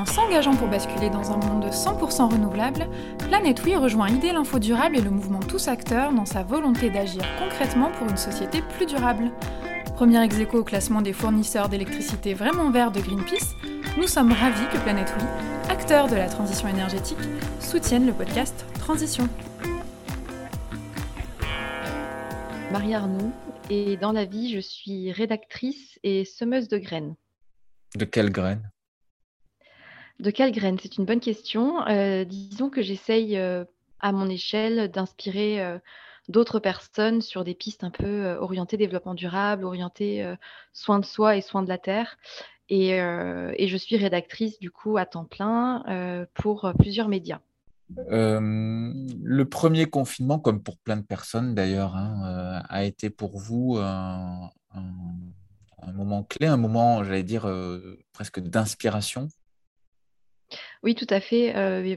En s'engageant pour basculer dans un monde 100% renouvelable, Planète Oui rejoint Idée l'Info Durable et le mouvement Tous Acteurs dans sa volonté d'agir concrètement pour une société plus durable. Premier ex au classement des fournisseurs d'électricité vraiment verts de Greenpeace, nous sommes ravis que Planète Oui, acteur de la transition énergétique, soutienne le podcast Transition. Marie Arnoux, et dans la vie, je suis rédactrice et semeuse de graines. De quelles graines? De quelles graines C'est une bonne question. Euh, disons que j'essaye euh, à mon échelle d'inspirer euh, d'autres personnes sur des pistes un peu orientées développement durable, orientées soins de soi et soins de la terre. Et, je suis rédactrice du coup à temps plein pour plusieurs médias. Le premier confinement, comme pour plein de personnes d'ailleurs, hein, a été pour vous un, moment clé, un moment, j'allais dire, presque d'inspiration? Oui, tout à fait.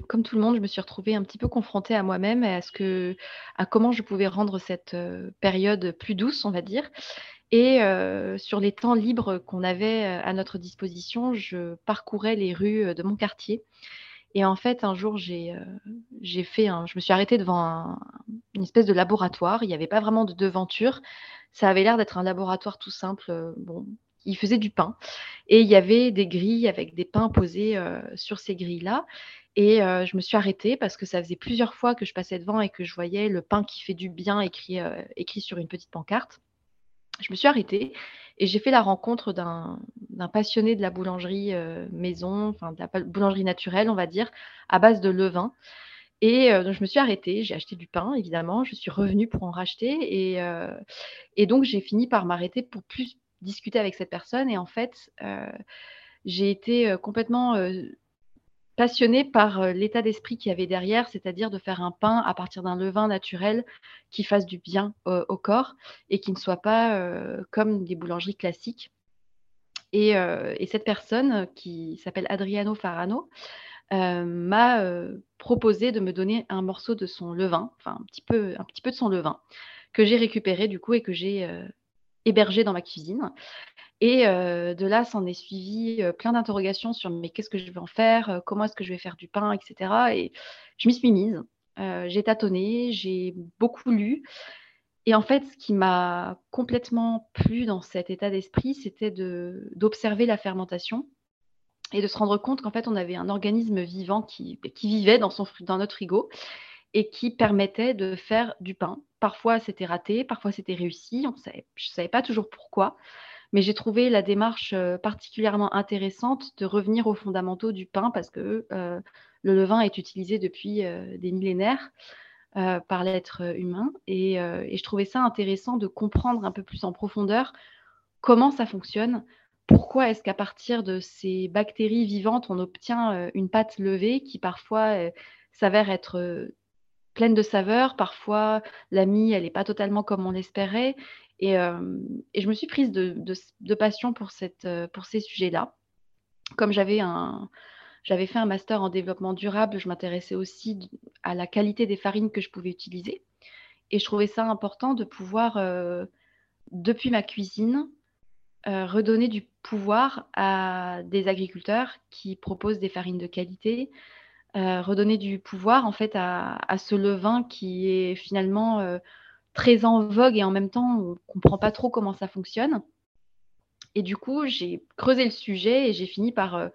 comme tout le monde, je me suis retrouvée un petit peu confrontée à moi-même et à, ce que, à comment je pouvais rendre cette période plus douce, on va dire. Et sur les temps libres qu'on avait à notre disposition, je parcourais les rues de mon quartier et en fait, un jour, j'ai fait un, je me suis arrêtée devant une espèce de laboratoire. Il n'y avait pas vraiment de devanture. Ça avait l'air d'être un laboratoire tout simple. Bon, il faisait du pain. Et il y avait des grilles avec des pains posés euh, sur ces grilles-là. Et je me suis arrêtée parce que ça faisait plusieurs fois que je passais devant et que je voyais le pain qui fait du bien écrit, écrit sur une petite pancarte. Je me suis arrêtée et j'ai fait la rencontre d'un passionné de la boulangerie euh, maison, enfin de la boulangerie naturelle, on va dire, à base de levain. Et euh, donc, je me suis arrêtée, j'ai acheté du pain, évidemment, je suis revenue pour en racheter. Et, euh, et donc, j'ai fini par m'arrêter pour plus discuter avec cette personne. Et en fait, j'ai été complètement passionnée par euh, l'état d'esprit qu'il y avait derrière, c'est-à-dire de faire un pain à partir d'un levain naturel qui fasse du bien au corps et qui ne soit pas euh, comme des boulangeries classiques. Et, euh, cette personne qui s'appelle Adriano Farano m'a proposé de me donner un morceau de son levain, enfin un petit peu, un petit peu de son levain, que j'ai récupéré du coup et que j'ai hébergé dans ma cuisine. Et de là, s'en est suivi plein d'interrogations sur mais qu'est-ce que je vais en faire, comment est-ce que je vais faire du pain, etc. Et je m'y suis mise. j'ai tâtonné, j'ai beaucoup lu. Et en fait, ce qui m'a complètement plu dans cet état d'esprit, c'était d'observer la fermentation et de se rendre compte qu'en fait, on avait un organisme vivant qui, qui vivait dans, son, dans notre frigo et qui permettait de faire du pain. Parfois, c'était raté, parfois, c'était réussi. On je ne savais pas toujours pourquoi. Mais j'ai trouvé la démarche euh, particulièrement intéressante de revenir aux fondamentaux du pain parce que euh, le levain est utilisé depuis euh, des millénaires par l'être humain. Et, je trouvais ça intéressant de comprendre un peu plus en profondeur comment ça fonctionne, pourquoi est-ce qu'à partir de ces bactéries vivantes, on obtient une pâte levée qui parfois s'avère être pleine de saveurs, parfois la mie, elle n'est pas totalement comme on l'espérait, et, je me suis prise de, passion pour, cette, pour ces sujets-là. Comme j'avais fait un master en développement durable, je m'intéressais aussi à la qualité des farines que je pouvais utiliser. Et je trouvais ça important de pouvoir, depuis ma cuisine, redonner du pouvoir à des agriculteurs qui proposent des farines de qualité, redonner du pouvoir en fait à, ce levain qui est finalement très en vogue et en même temps, on comprend pas trop comment ça fonctionne. Et du coup, j'ai creusé le sujet et j'ai fini par euh,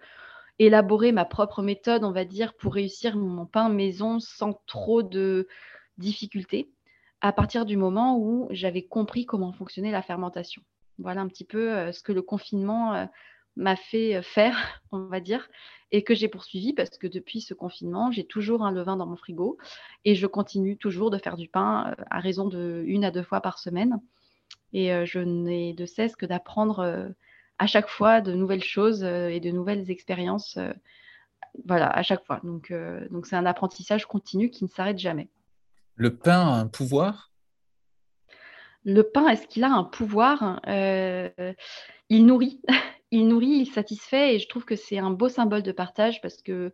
élaborer ma propre méthode, on va dire, pour réussir mon pain maison sans trop de difficultés, à partir du moment où j'avais compris comment fonctionnait la fermentation. Voilà un petit peu euh, ce que le confinement euh, m'a fait faire, on va dire et que j'ai poursuivi parce que depuis ce confinement, j'ai toujours un levain dans mon frigo et je continue toujours de faire du pain à raison de une à deux fois par semaine. Et je n'ai de cesse que d'apprendre à chaque fois de nouvelles choses et de nouvelles expériences. Voilà, à chaque fois. Donc, donc c'est un apprentissage continu qui ne s'arrête jamais. Le pain a un pouvoir? Le pain, est-ce qu'il a un pouvoir? Il nourrit. Il nourrit, il satisfait et je trouve que c'est un beau symbole de partage parce que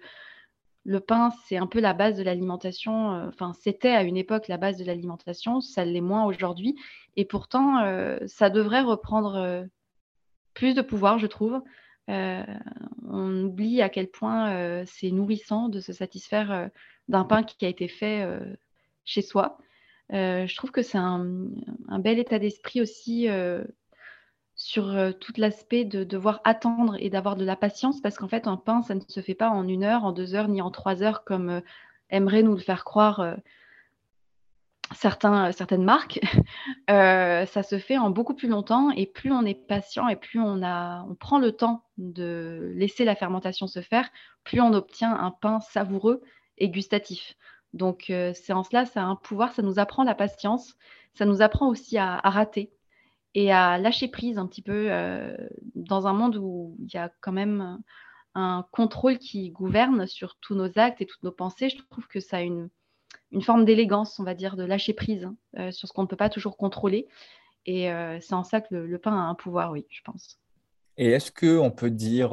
le pain, c'est un peu la base de l'alimentation. Euh, enfin, c'était à une époque la base de l'alimentation, ça l'est moins aujourd'hui. Et pourtant, euh, ça devrait reprendre euh, plus de pouvoir, je trouve, on oublie à quel point c'est nourrissant de se satisfaire d'un pain qui a été fait chez soi. je trouve que c'est un, bel état d'esprit aussi sur tout l'aspect de devoir attendre et d'avoir de la patience, parce qu'en fait, un pain, ça ne se fait pas en une heure, en deux heures, ni en trois heures, comme aimerait nous le faire croire certains, certaines marques. ça se fait en beaucoup plus longtemps, et plus on est patient et plus on, a, on prend le temps de laisser la fermentation se faire, plus on obtient un pain savoureux et gustatif. Donc, c'est en cela, ça a un pouvoir, ça nous apprend la patience, ça nous apprend aussi à, rater et à lâcher prise un petit peu dans un monde où il y a quand même un contrôle qui gouverne sur tous nos actes et toutes nos pensées. Je trouve que ça a une, forme d'élégance, on va dire, de lâcher prise sur ce qu'on ne peut pas toujours contrôler. Et c'est en ça que le, pain a un pouvoir, oui, je pense. Et est-ce qu'on peut dire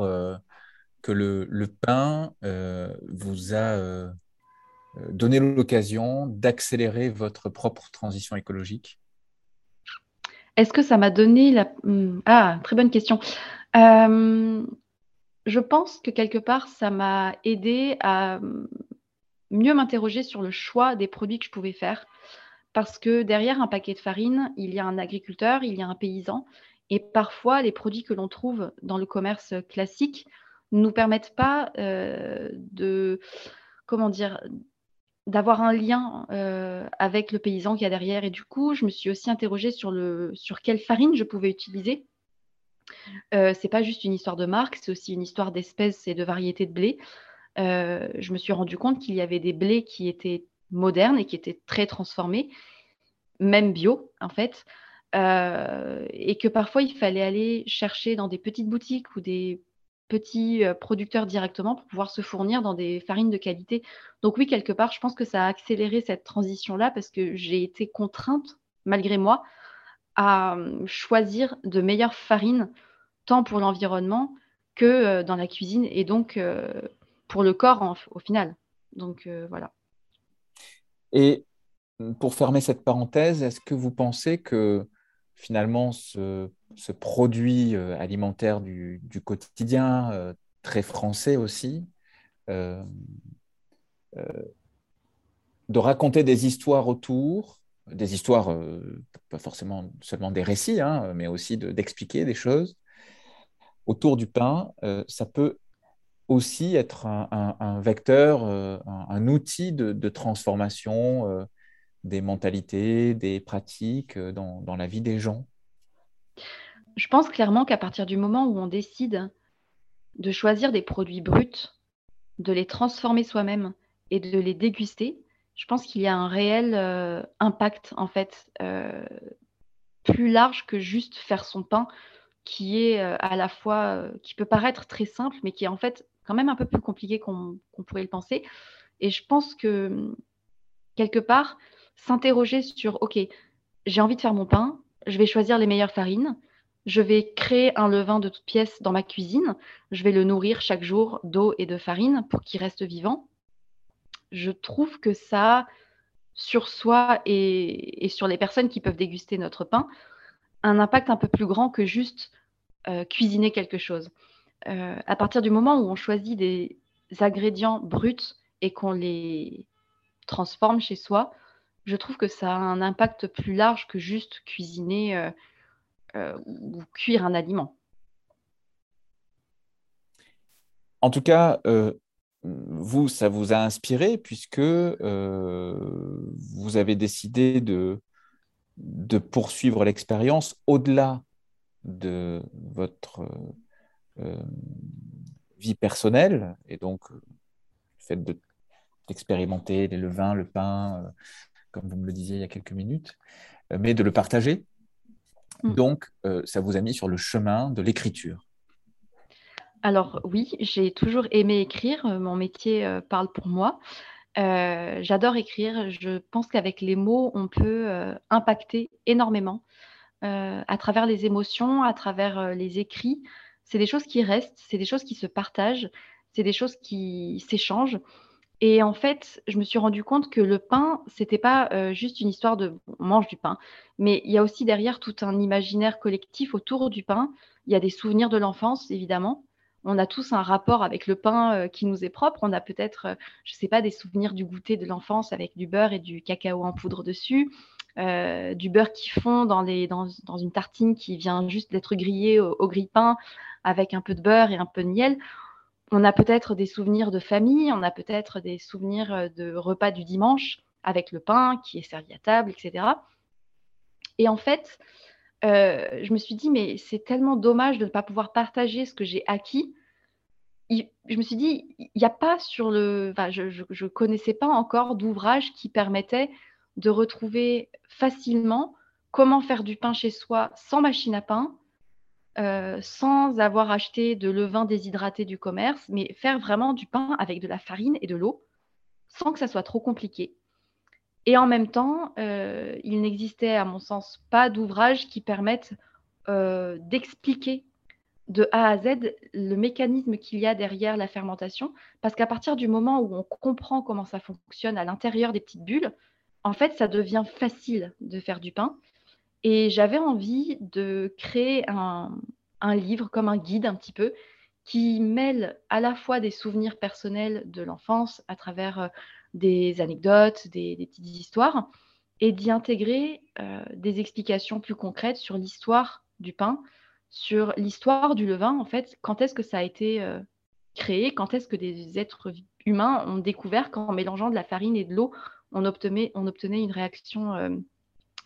que le pain vous a euh, donner l'occasion d'accélérer votre propre transition écologique? Est-ce que ça m'a donné la... Hmm, ah, très bonne question. Euh, je pense que quelque part, ça m'a aidé à mieux m'interroger sur le choix des produits que je pouvais faire. Parce que derrière un paquet de farine, il y a un agriculteur, il y a un paysan. Et parfois, les produits que l'on trouve dans le commerce classique ne nous permettent pas euh, de, comment dire, d'avoir un lien euh, avec le paysan qui y a derrière. Et du coup, je me suis aussi interrogée sur, le, sur quelle farine je pouvais utiliser. Euh, c'est pas juste une histoire de marque, c'est aussi une histoire d'espèces et de variétés de blé. Euh, je me suis rendu compte qu'il y avait des blés qui étaient modernes et qui étaient très transformés, même bio en fait, euh, et que parfois il fallait aller chercher dans des petites boutiques ou des petits producteurs directement pour pouvoir se fournir dans des farines de qualité. Donc oui, quelque part, je pense que ça a accéléré cette transition-là parce que j'ai été contrainte, malgré moi, à euh, choisir de meilleures farines, tant pour l'environnement que dans la cuisine et donc pour le corps au final. Donc voilà. Et pour fermer cette parenthèse, est-ce que vous pensez que finalement ce, produit euh, alimentaire du, quotidien, euh, très français aussi, euh, de raconter des histoires autour, des histoires, pas forcément seulement des récits, hein, mais aussi d'expliquer des choses autour du pain, ça peut aussi être un, vecteur, un, outil de, transformation des mentalités, des pratiques euh, dans, la vie des gens. Je pense clairement qu'à partir du moment où on décide de choisir des produits bruts, de les transformer soi-même et de les déguster, je pense qu'il y a un réel euh, impact en fait euh, plus large que juste faire son pain qui est à la fois qui peut paraître très simple mais qui est en fait quand même un peu plus compliqué qu'on pourrait le penser. Et je pense que quelque part s'interroger sur, OK, j'ai envie de faire mon pain, je vais choisir les meilleures farines, je vais créer un levain de toutes pièces dans ma cuisine, je vais le nourrir chaque jour d'eau et de farine pour qu'il reste vivant. Je trouve que ça, sur soi et, sur les personnes qui peuvent déguster notre pain, un impact un peu plus grand que juste euh, cuisiner quelque chose. Euh, à partir du moment où on choisit des ingrédients bruts et qu'on les transforme chez soi, je trouve que ça a un impact plus large que juste cuisiner euh, euh, ou cuire un aliment. En tout cas, euh, vous, ça vous a inspiré puisque vous avez décidé de, de poursuivre l'expérience au-delà de votre vie personnelle et donc le fait d'expérimenter les levains, le pain, comme vous me le disiez il y a quelques minutes, euh, mais de le partager. Mm. Donc, euh, ça vous a mis sur le chemin de l'écriture. Alors oui, j'ai toujours aimé écrire. Euh, mon métier parle pour moi. J'adore écrire. Je pense qu'avec les mots, on peut impacter énormément à travers les émotions, à travers les écrits. C'est des choses qui restent, c'est des choses qui se partagent, c'est des choses qui s'échangent. Et en fait, je me suis rendu compte que le pain, c'était pas euh, juste une histoire de on mange du pain, mais il y a aussi derrière tout un imaginaire collectif autour du pain. Il y a des souvenirs de l'enfance, évidemment, on a tous un rapport avec le pain euh, qui nous est propre. On a peut-être, euh, je ne sais pas, des souvenirs du goûter de l'enfance avec du beurre et du cacao en poudre dessus, du beurre qui fond dans, une tartine qui vient juste d'être grillée au, au grille-pain avec un peu de beurre et un peu de miel. On a peut-être des souvenirs de famille, on a peut-être des souvenirs de repas du dimanche avec le pain qui est servi à table, etc. Et en fait, je me suis dit, mais c'est tellement dommage de ne pas pouvoir partager ce que j'ai acquis. je me suis dit, il n'y a pas sur le. je ne connaissais pas encore d'ouvrage qui permettait de retrouver facilement comment faire du pain chez soi sans machine à pain, sans avoir acheté de levain déshydraté du commerce, mais faire vraiment du pain avec de la farine et de l'eau, sans que ça soit trop compliqué. Et en même temps, euh, il n'existait, à mon sens, pas d'ouvrage qui permette euh, d'expliquer de A à Z le mécanisme qu'il y a derrière la fermentation. Parce qu'à partir du moment où on comprend comment ça fonctionne à l'intérieur des petites bulles, en fait, ça devient facile de faire du pain. Et j'avais envie de créer un, livre comme un guide un petit peu qui mêle à la fois des souvenirs personnels de l'enfance à travers euh, des anecdotes, des, petites histoires, et d'y intégrer euh, des explications plus concrètes sur l'histoire du pain, sur l'histoire du levain, en fait, quand est-ce que ça a été euh, créé, quand est-ce que des êtres humains ont découvert qu'en mélangeant de la farine et de l'eau, on obtenait une réaction,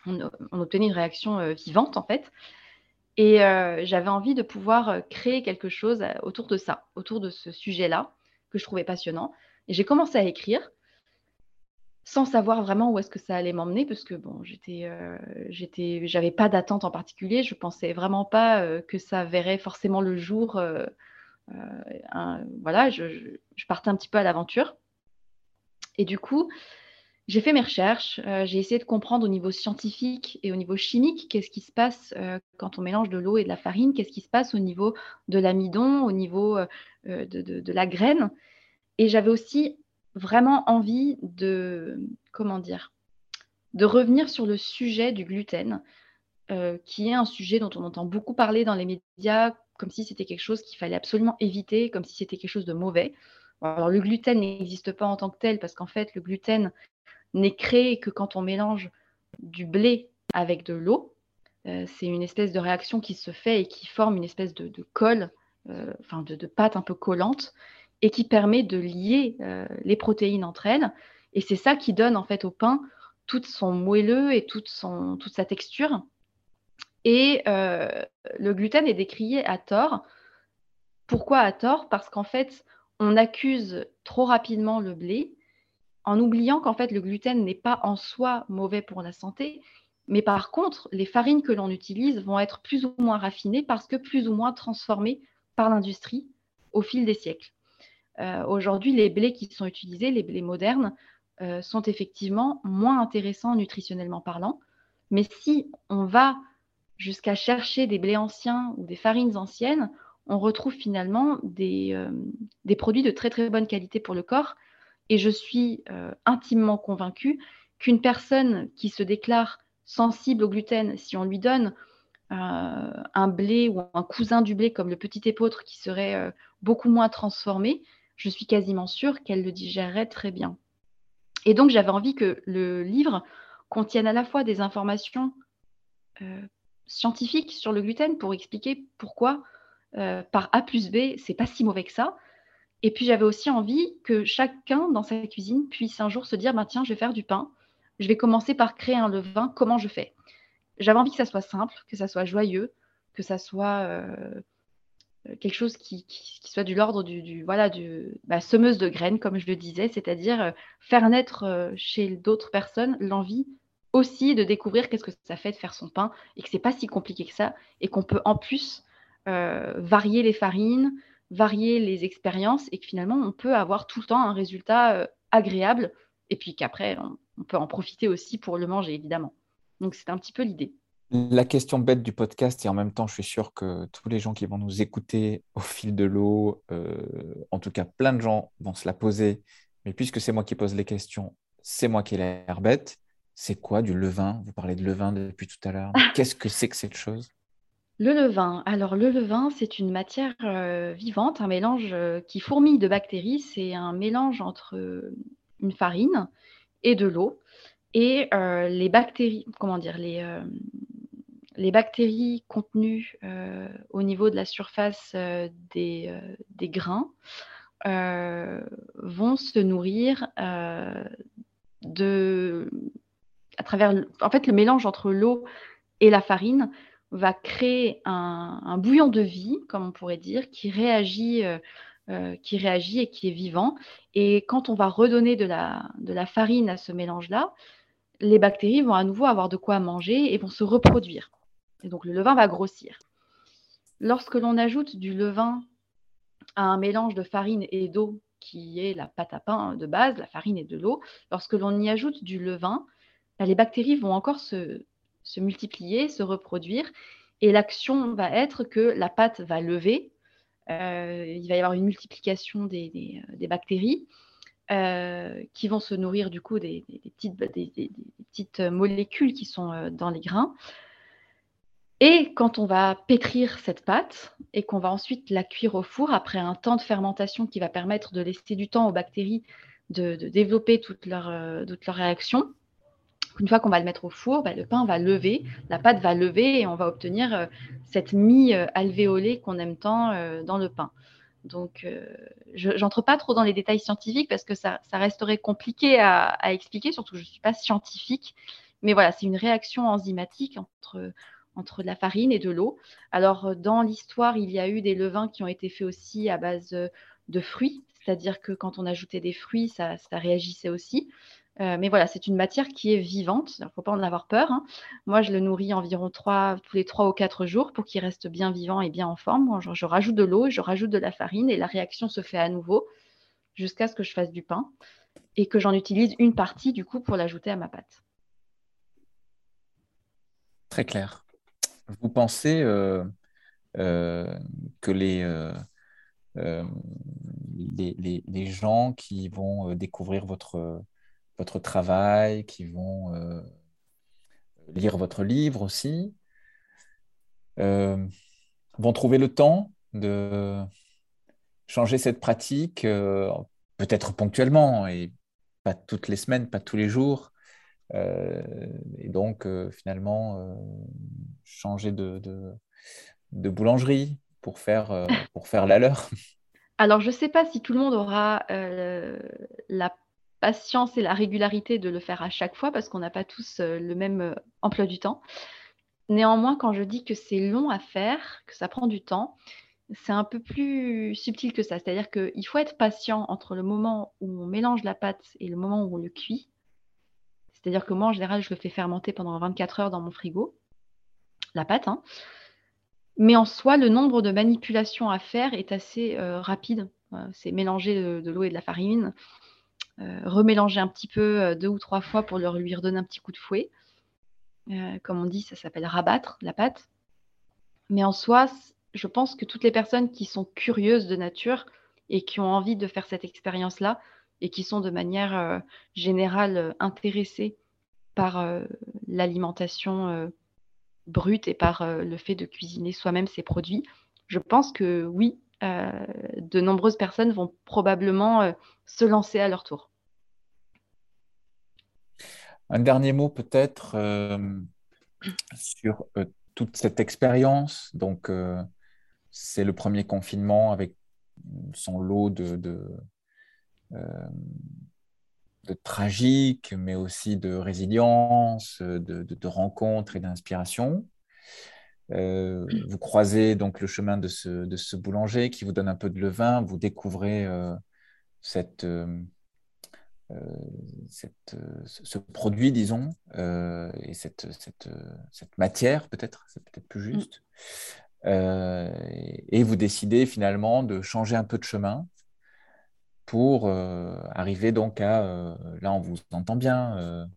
euh, on, obtenait une réaction vivante, en fait. Et j'avais envie de pouvoir créer quelque chose autour de ça, autour de ce sujet-là, que je trouvais passionnant. Et j'ai commencé à écrire sans savoir vraiment où est-ce que ça allait m'emmener, parce que bon, j'étais, euh, j'avais pas d'attente en particulier. Je pensais vraiment pas euh, que ça verrait forcément le jour. Euh, voilà, je, partais un petit peu à l'aventure. Et du coup, j'ai fait mes recherches. j'ai essayé de comprendre au niveau scientifique et au niveau chimique qu'est-ce qui se passe quand on mélange de l'eau et de la farine, qu'est-ce qui se passe au niveau de l'amidon, au niveau de, de la graine. Et j'avais aussi vraiment envie de, comment dire, de revenir sur le sujet du gluten, euh, qui est un sujet dont on entend beaucoup parler dans les médias, comme si c'était quelque chose qu'il fallait absolument éviter, comme si c'était quelque chose de mauvais. Alors le gluten n'existe pas en tant que tel, parce qu'en fait, le gluten n'est créé que quand on mélange du blé avec de l'eau. Euh, c'est une espèce de réaction qui se fait et qui forme une espèce de, colle, euh, de, pâte un peu collante et qui permet de lier euh, les protéines entre elles. Et c'est ça qui donne en fait au pain tout son moelleux et toute, sa texture. Et le gluten est décrié à tort. Pourquoi à tort? Parce qu'en fait, on accuse trop rapidement le blé en oubliant qu'en fait le gluten n'est pas en soi mauvais pour la santé, mais par contre, les farines que l'on utilise vont être plus ou moins raffinées parce que plus ou moins transformées par l'industrie au fil des siècles. Euh, aujourd'hui, les blés qui sont utilisés, les blés modernes, euh, sont effectivement moins intéressants nutritionnellement parlant. Mais si on va jusqu'à chercher des blés anciens ou des farines anciennes, on retrouve finalement des, euh, des, produits de très très bonne qualité pour le corps. Et je suis intimement convaincue qu'une personne qui se déclare sensible au gluten, si on lui donne un blé ou un cousin du blé comme le petit épeautre qui serait beaucoup moins transformé, je suis quasiment sûre qu'elle le digérerait très bien. Et donc, j'avais envie que le livre contienne à la fois des informations euh, scientifiques sur le gluten pour expliquer pourquoi euh, par A plus B, c'est pas si mauvais que ça. Et puis, j'avais aussi envie que chacun dans sa cuisine puisse un jour se dire bah, tiens, je vais faire du pain. Je vais commencer par créer un levain. Comment je fais? J'avais envie que ça soit simple, que ça soit joyeux, que ça soit. Euh, quelque chose qui, soit du l'ordre du, voilà bah, semeuse de graines comme je le disais c'est-à-dire euh, faire naître euh, chez d'autres personnes l'envie aussi de découvrir qu'est-ce que ça fait de faire son pain et que c'est pas si compliqué que ça et qu'on peut en plus varier les farines varier les expériences et que finalement on peut avoir tout le temps un résultat agréable et puis qu'après on peut en profiter aussi pour le manger évidemment. Donc c'est un petit peu l'idée. La question bête du podcast, et en même temps, je suis sûr que tous les gens qui vont nous écouter au fil de l'eau, euh, en tout cas plein de gens vont se la poser, mais puisque c'est moi qui pose les questions, c'est moi qui ai l'air bête. C'est quoi du levain? Vous parlez de levain depuis tout à l'heure. Qu'est-ce que c'est que cette chose? Le levain. Alors, le levain, c'est une matière vivante, un mélange qui fourmille de bactéries. C'est un mélange entre une farine et de l'eau. Et les bactéries, comment dire, les, bactéries contenues au niveau de la surface des, des, grains vont se nourrir de. à travers. En fait, le mélange entre l'eau et la farine va créer un, bouillon de vie, comme on pourrait dire, qui réagit, euh, euh, qui réagit et qui est vivant. Et quand on va redonner de la, farine à ce mélange-là, les bactéries vont à nouveau avoir de quoi manger et vont se reproduire. Et donc le levain va grossir. Lorsque l'on ajoute du levain à un mélange de farine et d'eau, qui est la pâte à pain de base, la farine et de l'eau, lorsque l'on y ajoute du levain, bah, les bactéries vont encore se, se multiplier, se reproduire. Et l'action va être que la pâte va lever. Euh, il va y avoir une multiplication des, euh, bactéries euh, qui vont se nourrir du coup des, petites, molécules qui sont dans les grains. Et quand on va pétrir cette pâte et qu'on va ensuite la cuire au four après un temps de fermentation qui va permettre de laisser du temps aux bactéries de, développer toutes leurs, toutes leurs réactions, une fois qu'on va le mettre au four, bah, le pain va lever, la pâte va lever et on va obtenir euh, cette mie euh, alvéolée qu'on aime tant euh, dans le pain. Donc, je n'entre pas trop dans les détails scientifiques parce que ça, resterait compliqué à, expliquer, surtout que je ne suis pas scientifique. Mais voilà, c'est une réaction enzymatique entre, entre de la farine et de l'eau. Alors, dans l'histoire, il y a eu des levains qui ont été faits aussi à base de fruits, c'est-à-dire que quand on ajoutait des fruits, ça réagissait aussi. Euh, mais voilà, c'est une matière qui est vivante. Il ne faut pas en avoir peur. Hein. Moi, je le nourris environ tous les 3 ou 4 jours pour qu'il reste bien vivant et bien en forme. je, rajoute de l'eau, je rajoute de la farine et la réaction se fait à nouveau jusqu'à ce que je fasse du pain et que j'en utilise une partie du coup pour l'ajouter à ma pâte. Très clair. Vous pensez euh, euh, que les, les, les, gens qui vont découvrir votre votre travail, qui vont euh, lire votre livre aussi, euh, vont trouver le temps de changer cette pratique, euh, peut-être ponctuellement et pas toutes les semaines, pas tous les jours. et donc, finalement, changer de, de, boulangerie pour faire, pour faire la leur. Alors, je ne sais pas si tout le monde aura la patience et la régularité de le faire à chaque fois parce qu'on n'a pas tous euh, le même euh, emploi du temps. Néanmoins, quand je dis que c'est long à faire, que ça prend du temps, c'est un peu plus subtil que ça. C'est-à-dire qu'il faut être patient entre le moment où on mélange la pâte et le moment où on le cuit. C'est-à-dire que moi, en général, je le fais fermenter pendant 24 heures dans mon frigo, la pâte. Hein. Mais en soi, le nombre de manipulations à faire est assez euh, rapide. c'est mélanger de l'eau et de la farine, remélanger un petit peu euh, deux ou trois fois pour leur, lui redonner un petit coup de fouet. Euh, comme on dit, ça s'appelle rabattre la pâte. Mais en soi, je pense que toutes les personnes qui sont curieuses de nature et qui ont envie de faire cette expérience-là et qui sont de manière générale intéressées par l'alimentation brute et par le fait de cuisiner soi-même ses produits, je pense que oui, de nombreuses personnes vont probablement se lancer à leur tour. Un dernier mot peut-être euh, sur euh, toute cette expérience. Donc, euh, c'est le premier confinement avec son lot de tragique, mais aussi de résilience, de, de rencontres et d'inspiration. Vous croisez donc le chemin de ce, de ce, boulanger qui vous donne un peu de levain, vous découvrez cette, euh, cette, euh, ce produit, disons, euh, et cette, cette, cette matière, peut-être, c'est peut-être plus mm. juste. et vous décidez finalement de changer un peu de chemin pour arriver donc à, là on vous entend bien,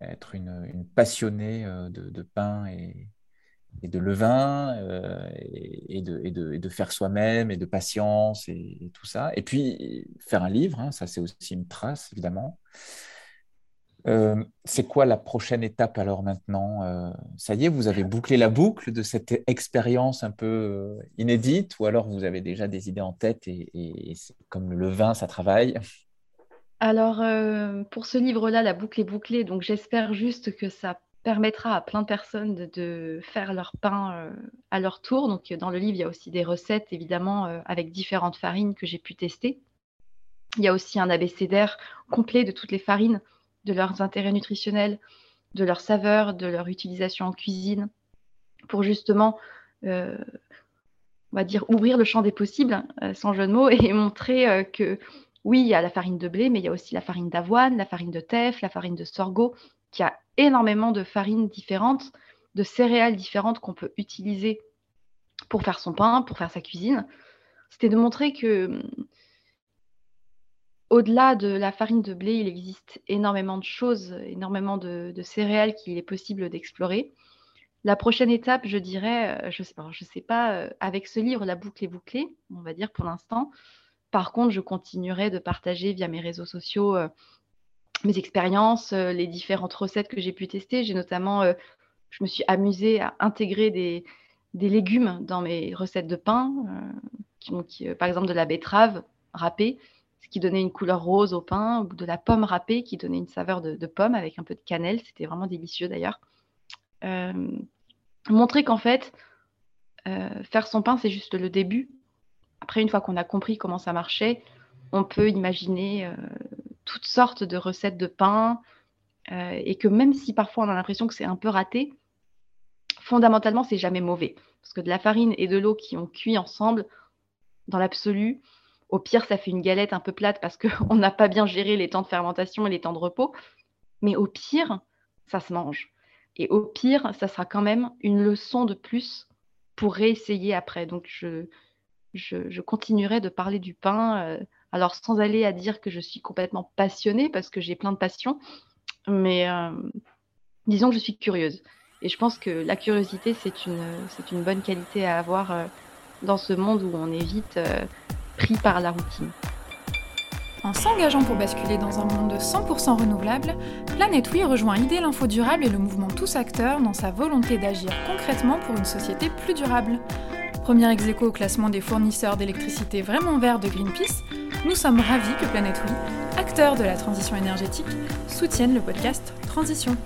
être une, une passionnée de, de, pain et, et de levain euh, et, de, faire soi-même et de patience et, tout ça. Et puis faire un livre, hein, ça c'est aussi une trace évidemment. Euh, c'est quoi la prochaine étape alors maintenant euh, Ça y est, vous avez bouclé la boucle de cette expérience un peu inédite ou alors vous avez déjà des idées en tête et, comme le vin, ça travaille? Alors, pour ce livre-là, la boucle est bouclée, donc j'espère juste que ça permettra à plein de personnes de, faire leur pain à leur tour. Donc, dans le livre, il y a aussi des recettes, évidemment, avec différentes farines que j'ai pu tester. Il y a aussi un abécédaire complet de toutes les farines de leurs intérêts nutritionnels, de leurs saveurs, de leur utilisation en cuisine, pour justement, euh, on va dire, ouvrir le champ des possibles, euh, sans jeu de mots, et montrer euh, que oui, il y a la farine de blé, mais il y a aussi la farine d'avoine, la farine de teff, la farine de sorgho, qui a énormément de farines différentes, de céréales différentes qu'on peut utiliser pour faire son pain, pour faire sa cuisine. C'était de montrer que au-delà de la farine de blé, il existe énormément de choses, énormément de, céréales qu'il est possible d'explorer. La prochaine étape, je dirais, euh, je ne sais, pas, euh, avec ce livre, la boucle est bouclée, on va dire pour l'instant. Par contre, je continuerai de partager via mes réseaux sociaux euh, mes expériences, les différentes recettes que j'ai pu tester. J'ai notamment, je me suis amusée à intégrer des, légumes dans mes recettes de pain, par exemple de la betterave râpée ce qui donnait une couleur rose au pain, ou de la pomme râpée qui donnait une saveur de, pomme avec un peu de cannelle. C'était vraiment délicieux d'ailleurs. Euh, montrer qu'en fait, euh, faire son pain, c'est juste le début. Après, une fois qu'on a compris comment ça marchait, on peut imaginer euh, toutes sortes de recettes de pain. et que même si parfois on a l'impression que c'est un peu raté, fondamentalement, c'est jamais mauvais. Parce que de la farine et de l'eau qui ont cuit ensemble, dans l'absolu, au pire, ça fait une galette un peu plate parce qu'on n'a pas bien géré les temps de fermentation et les temps de repos. Mais au pire, ça se mange. Et au pire, ça sera quand même une leçon de plus pour réessayer après. Donc, je, je, continuerai de parler du pain. Euh, alors, sans aller à dire que je suis complètement passionnée parce que j'ai plein de passions. Mais euh, disons que je suis curieuse. Et je pense que la curiosité, c'est une, bonne qualité à avoir euh, dans ce monde où on évite pris par la routine. En s'engageant pour basculer dans un monde 100% renouvelable, Planète rejoint Idée l'Info Durable et le mouvement Tous Acteurs dans sa volonté d'agir concrètement pour une société plus durable. Premier ex au classement des fournisseurs d'électricité vraiment verts de Greenpeace, nous sommes ravis que Planète Oui, acteur de la transition énergétique, soutienne le podcast Transition.